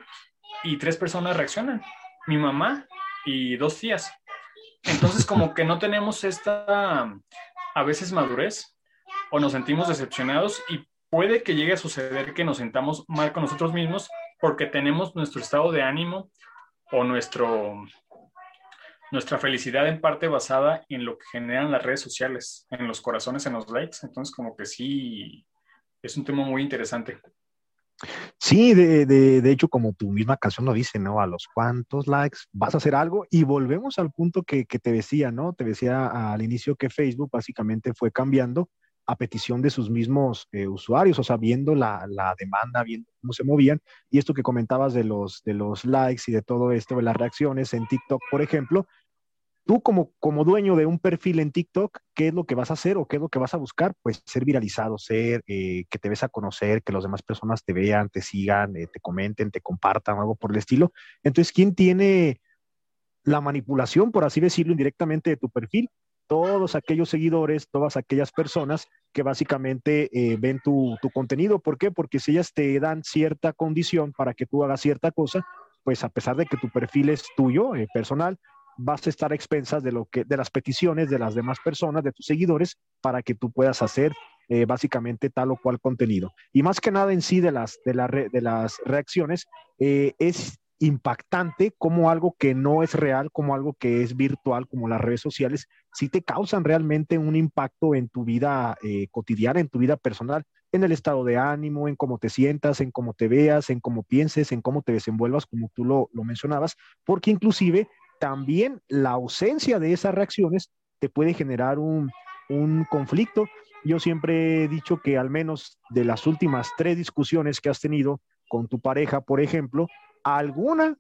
y tres personas reaccionan, mi mamá y dos tías. Entonces como que no tenemos esta a veces madurez o nos sentimos decepcionados y puede que llegue a suceder que nos sentamos mal con nosotros mismos porque tenemos nuestro estado de ánimo o nuestro nuestra felicidad en parte basada en lo que generan las redes sociales, en los corazones, en los likes. Entonces, como que sí, es un tema muy interesante. Sí, de, de, de, hecho, como tu misma canción lo dice, ¿no? A los cuantos likes vas a hacer algo y volvemos al punto que, que te decía, ¿no? Te decía al inicio que Facebook básicamente fue cambiando a petición de sus mismos eh, usuarios, o sea, viendo la, la, demanda, viendo cómo se movían. Y esto que comentabas de los, de los likes y de todo esto, de las reacciones en TikTok, por ejemplo, tú como, como dueño de un perfil en TikTok, ¿qué es lo que vas a hacer o qué es lo que vas a buscar? Pues ser viralizado, ser eh, que te ves a conocer, que las demás personas te vean, te sigan, eh, te comenten, te compartan, algo por el estilo. Entonces, ¿quién tiene la manipulación, por así decirlo, indirectamente de tu perfil? Todos aquellos seguidores, todas aquellas personas que básicamente eh, ven tu, tu contenido. ¿Por qué? Porque si ellas te dan cierta condición para que tú hagas cierta cosa, pues a pesar de que tu perfil es tuyo, personal, vas a estar a expensas de, lo que, de las peticiones de las demás personas, de tus seguidores, para que tú puedas hacer eh, básicamente tal o cual contenido. Y más que nada en sí de las, de la de las reacciones, eh, es impactante como algo que no es real, como algo que es virtual, como las redes sociales, sí te causan realmente un impacto en tu vida eh, cotidiana, en tu vida personal, en el estado de ánimo, en cómo te sientas, en cómo te veas, en cómo pienses, en cómo te desenvuelvas, como tú lo, lo mencionabas, porque inclusive también la ausencia de esas reacciones te puede generar un, conflicto. Yo siempre he dicho que al menos de las últimas tres discusiones que has tenido con tu pareja, por ejemplo, alguna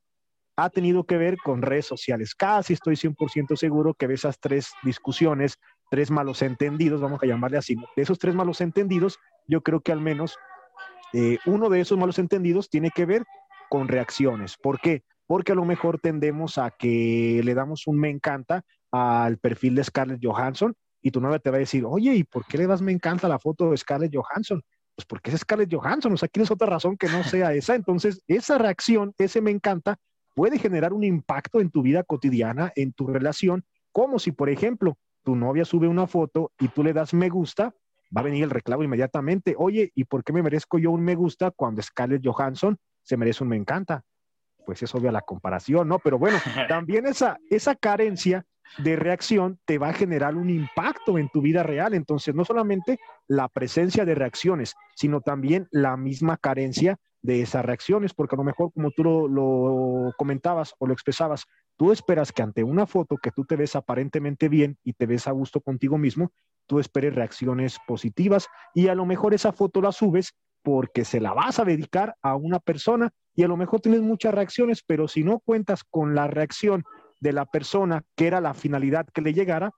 ha tenido que ver con redes sociales. Casi estoy 100% seguro que de esas tres discusiones, tres malos entendidos, vamos a llamarle así, de esos tres malos entendidos, yo creo que al menos eh, uno de esos malos entendidos tiene que ver con reacciones. ¿Por qué? Porque a lo mejor tendemos a que le damos un me encanta al perfil de Scarlett Johansson y tu novia te va a decir, oye, ¿y por qué le das me encanta a la foto de Scarlett Johansson? Pues porque es Scarlett Johansson, o sea, ¿quieres otra razón que no sea esa? Entonces, esa reacción, ese me encanta, puede generar un impacto en tu vida cotidiana, en tu relación, como si, por ejemplo, tu novia sube una foto y tú le das me gusta, va a venir el reclamo inmediatamente, oye, ¿y por qué me merezco yo un me gusta cuando Scarlett Johansson se merece un me encanta? Pues es obvia la comparación, ¿no? Pero bueno, también esa, esa carencia de reacción te va a generar un impacto en tu vida real. Entonces, no solamente la presencia de reacciones, sino también la misma carencia de esas reacciones, porque a lo mejor, como tú lo, lo, comentabas o lo expresabas, tú esperas que ante una foto que tú te ves aparentemente bien y te ves a gusto contigo mismo, tú esperes reacciones positivas y a lo mejor esa foto la subes porque se la vas a dedicar a una persona y a lo mejor tienes muchas reacciones, pero si no cuentas con la reacción de la persona que era la finalidad que le llegara,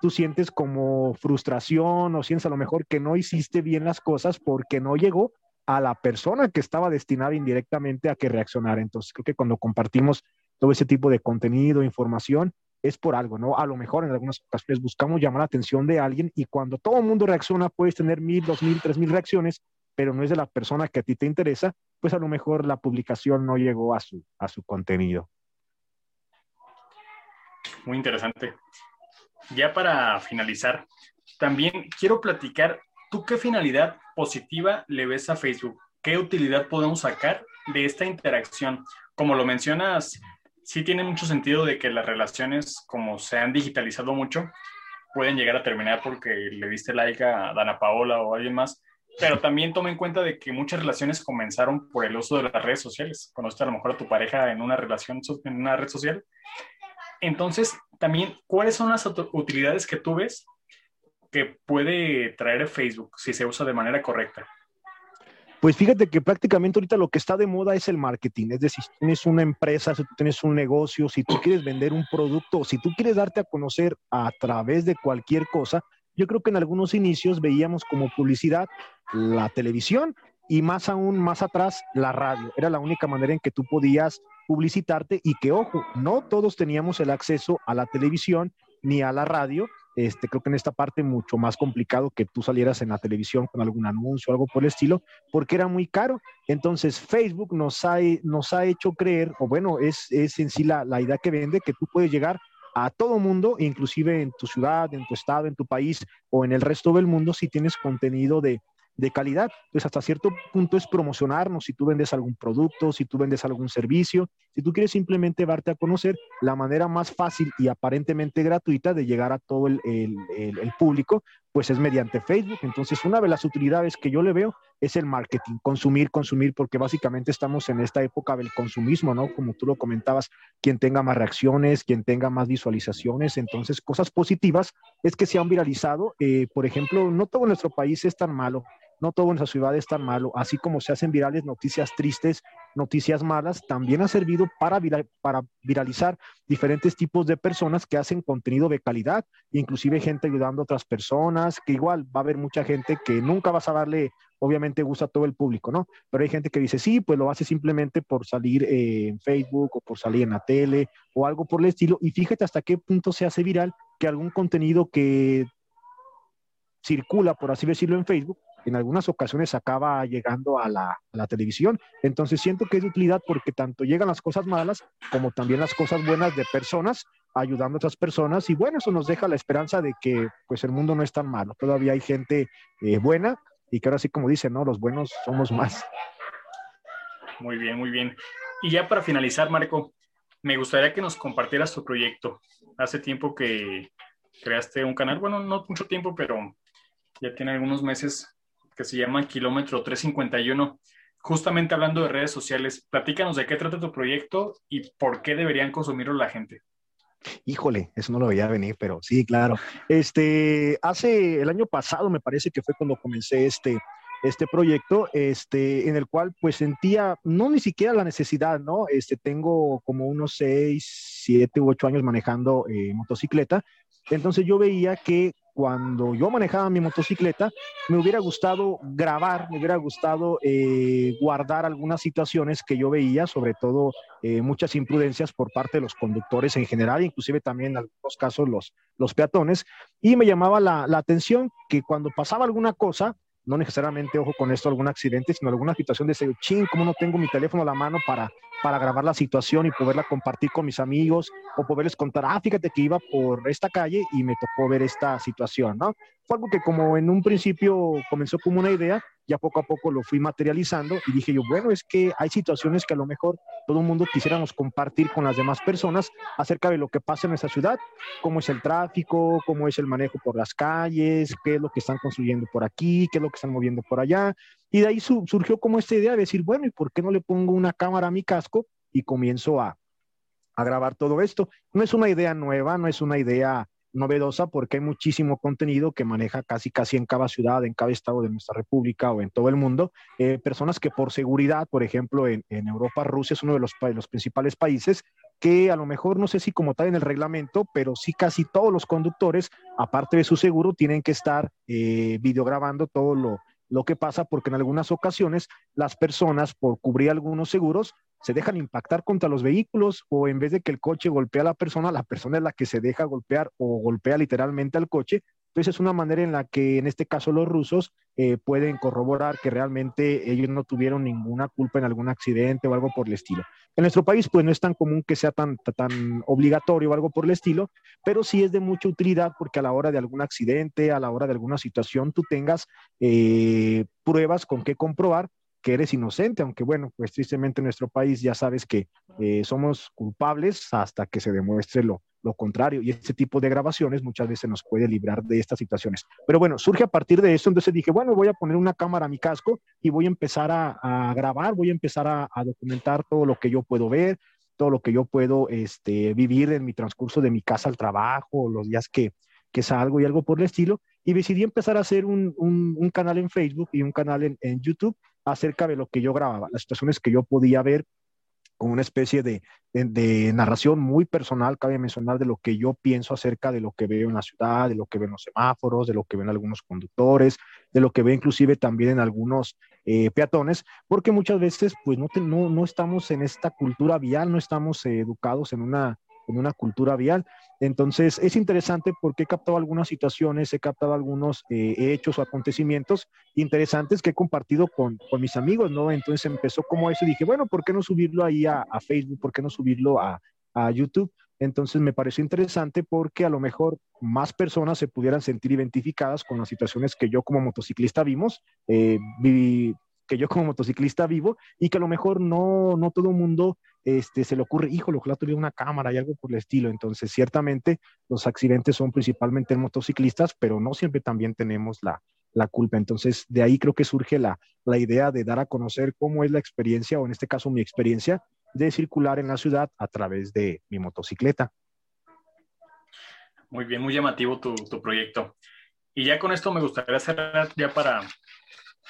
tú sientes como frustración o sientes a lo mejor que no hiciste bien las cosas porque no llegó a la persona que estaba destinada indirectamente a que reaccionara. Entonces creo que cuando compartimos todo ese tipo de contenido, información, es por algo, ¿no? A lo mejor en algunas ocasiones buscamos llamar la atención de alguien y cuando todo el mundo reacciona puedes tener mil, dos mil, tres mil reacciones, pero no es de la persona que a ti te interesa, pues a lo mejor la publicación no llegó a su, a su contenido. Muy interesante. Ya para finalizar, también quiero platicar, ¿tú qué finalidad positiva le ves a Facebook? ¿Qué utilidad podemos sacar de esta interacción? Como lo mencionas, sí tiene mucho sentido de que las relaciones, como se han digitalizado mucho, pueden llegar a terminar porque le diste like a Dana Paola o a alguien más, pero también toma en cuenta de que muchas relaciones comenzaron por el uso de las redes sociales. Conoces a lo mejor a tu pareja en una relación, en una red social. Entonces, también, ¿cuáles son las utilidades que tú ves que puede traer Facebook si se usa de manera correcta? Pues fíjate que prácticamente ahorita lo que está de moda es el marketing, es decir, si tienes una empresa, si tú tienes un negocio, si tú quieres vender un producto, si tú quieres darte a conocer a través de cualquier cosa, yo creo que en algunos inicios veíamos como publicidad la televisión y más aún más atrás la radio. Era la única manera en que tú podías publicitarte y que, ojo, no todos teníamos el acceso a la televisión ni a la radio este, creo que en esta parte mucho más complicado que tú salieras en la televisión con algún anuncio o algo por el estilo, porque era muy caro. Entonces Facebook nos ha, nos ha hecho creer, o bueno, es, es en sí la, la idea que vende, que tú puedes llegar a todo mundo, inclusive en tu ciudad, en tu estado, en tu país o en el resto del mundo, si tienes contenido de, de calidad. Entonces, hasta cierto punto es promocionarnos si tú vendes algún producto, si tú vendes algún servicio, si tú quieres simplemente darte a conocer, la manera más fácil y aparentemente gratuita de llegar a todo el, el, público, pues es mediante Facebook. Entonces, una de las utilidades que yo le veo es el marketing, consumir, consumir, porque básicamente estamos en esta época del consumismo, ¿no? Como tú lo comentabas, quien tenga más reacciones, quien tenga más visualizaciones, entonces cosas positivas es que se han viralizado. Eh, por ejemplo, no todo nuestro país es tan malo no todo en nuestra ciudad es tan malo, así como se hacen virales noticias tristes noticias malas, también ha servido para, para viralizar diferentes tipos de personas que hacen contenido de calidad, inclusive gente ayudando a otras personas, que igual va a haber mucha gente que nunca vas a darle, obviamente gusta a todo el público, ¿no? Pero hay gente que dice, sí, pues lo hace simplemente por salir eh, en Facebook o por salir en la tele o algo por el estilo, y fíjate hasta qué punto se hace viral que algún contenido que circula, por así decirlo, en Facebook, en algunas ocasiones acaba llegando a la, televisión. Entonces siento que es de utilidad porque tanto llegan las cosas malas como también las cosas buenas de personas ayudando a otras personas y bueno, eso nos deja la esperanza de que pues el mundo no es tan malo, todavía hay gente eh, buena y que ahora sí como dicen, ¿no? Los buenos somos más. Muy bien, muy bien. Y ya para finalizar, Marco, me gustaría que nos compartieras tu proyecto. Hace tiempo que creaste un canal, bueno, no mucho tiempo, pero ya tiene algunos meses que se llama Kilómetro 351. Justamente hablando de redes sociales, platícanos de qué trata tu proyecto y por qué deberían consumirlo la gente. Híjole, eso no lo veía venir, pero sí, claro. Este, hace el año pasado me parece que fue cuando comencé este, este proyecto, este, en el cual pues sentía, no ni siquiera la necesidad, ¿no? Este, tengo como unos seis, siete u ocho años manejando eh, motocicleta, entonces yo veía que cuando yo manejaba mi motocicleta, me hubiera gustado grabar, me hubiera gustado eh, guardar algunas situaciones que yo veía, sobre todo eh, muchas imprudencias por parte de los conductores en general, inclusive también en algunos casos los, los peatones, y me llamaba la, la atención que cuando pasaba alguna cosa, no necesariamente, ojo con esto, algún accidente, sino alguna situación de ese, ching, ¿cómo no tengo mi teléfono a la mano para, para grabar la situación y poderla compartir con mis amigos o poderles contar, ah, fíjate que iba por esta calle y me tocó ver esta situación, ¿no? Fue algo que como en un principio comenzó como una idea, ya poco a poco lo fui materializando y dije yo, bueno, es que hay situaciones que a lo mejor todo el mundo quisiéramos compartir con las demás personas acerca de lo que pasa en nuestra ciudad, cómo es el tráfico, cómo es el manejo por las calles, qué es lo que están construyendo por aquí, qué es lo que están moviendo por allá. Y de ahí surgió como esta idea de decir, bueno, ¿y por qué no le pongo una cámara a mi casco y comienzo a, a grabar todo esto? No es una idea nueva, no es una idea novedosa porque hay muchísimo contenido que maneja casi casi en cada ciudad, en cada estado de nuestra república o en todo el mundo. Eh, personas que por seguridad, por ejemplo, en, Europa, Rusia es uno de los, los, principales países que a lo mejor no sé si como tal en el reglamento, pero sí casi todos los conductores, aparte de su seguro, tienen que estar eh, videograbando todo lo, lo que pasa porque en algunas ocasiones las personas por cubrir algunos seguros se dejan impactar contra los vehículos o en vez de que el coche golpee a la persona, la persona es la que se deja golpear o golpea literalmente al coche. Entonces es una manera en la que en este caso los rusos eh, pueden corroborar que realmente ellos no tuvieron ninguna culpa en algún accidente o algo por el estilo. En nuestro país pues no es tan común que sea tan, tan obligatorio o algo por el estilo, pero sí es de mucha utilidad porque a la hora de algún accidente, a la hora de alguna situación, tú tengas eh, pruebas con qué comprobar que eres inocente, aunque bueno, pues tristemente en nuestro país ya sabes que eh, somos culpables hasta que se demuestre lo, lo contrario. Y este tipo de grabaciones muchas veces nos puede librar de estas situaciones. Pero bueno, surge a partir de eso, entonces dije, bueno, voy a poner una cámara a mi casco y voy a empezar a, grabar, voy a empezar a, documentar todo lo que yo puedo ver, todo lo que yo puedo este, vivir en mi transcurso de mi casa al trabajo, los días que, que salgo y algo por el estilo. Y decidí empezar a hacer un, un, canal en Facebook y un canal en, en YouTube acerca de lo que yo grababa, las situaciones que yo podía ver con una especie de, narración muy personal, cabe mencionar, de lo que yo pienso acerca de lo que veo en la ciudad, de lo que ven los semáforos, de lo que ven algunos conductores, de lo que ve inclusive también en algunos eh, peatones, porque muchas veces pues no, no, no, estamos en esta cultura vial, no estamos educados en una en una cultura vial. Entonces, es interesante porque he captado algunas situaciones, he captado algunos eh, hechos o acontecimientos interesantes que he compartido con, con, mis amigos, ¿no? Entonces empezó como eso y dije, bueno, ¿por qué no subirlo ahí a, a Facebook? ¿Por qué no subirlo a, a YouTube? Entonces me pareció interesante porque a lo mejor más personas se pudieran sentir identificadas con las situaciones que yo como motociclista vimos, eh, vi, que yo como motociclista vivo y que a lo mejor no, no todo el mundo este, se le ocurre, híjole, ojalá tuviera una cámara y algo por el estilo. Entonces, ciertamente los accidentes son principalmente en motociclistas, pero no siempre también tenemos la, la culpa. Entonces, de ahí creo que surge la, la idea de dar a conocer cómo es la experiencia, o en este caso mi experiencia, de circular en la ciudad a través de mi motocicleta. Muy bien, muy llamativo tu, tu proyecto. Y ya con esto me gustaría cerrar ya para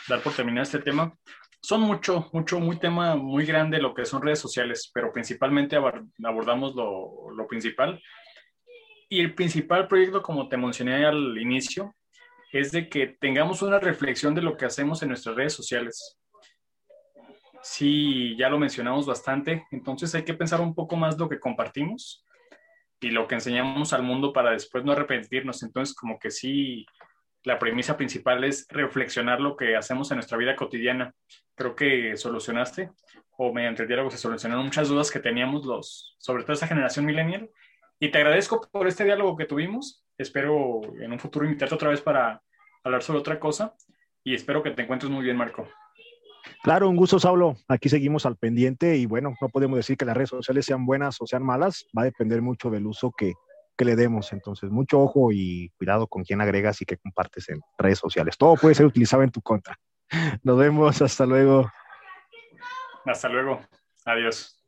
dar por terminar este tema, son mucho, mucho, muy tema muy grande lo que son redes sociales, pero principalmente abordamos lo, lo principal. Y el principal proyecto, como te mencioné al inicio, es de que tengamos una reflexión de lo que hacemos en nuestras redes sociales. Sí, ya lo mencionamos bastante, entonces hay que pensar un poco más lo que compartimos y lo que enseñamos al mundo para después no arrepentirnos. Entonces, como que sí, la premisa principal es reflexionar lo que hacemos en nuestra vida cotidiana. Creo que solucionaste, o mediante el diálogo se solucionaron muchas dudas que teníamos los, sobre todo esa generación millennial. Y te agradezco por este diálogo que tuvimos. Espero en un futuro invitarte otra vez para hablar sobre otra cosa. Y espero que te encuentres muy bien, Marco. Claro, un gusto, Saulo. Aquí seguimos al pendiente y bueno, no podemos decir que las redes sociales sean buenas o sean malas. Va a depender mucho del uso que, que le demos. Entonces, mucho ojo y cuidado con quién agregas y qué compartes en redes sociales. Todo puede ser utilizado en tu contra. Nos vemos. Hasta luego. Hasta luego. Adiós.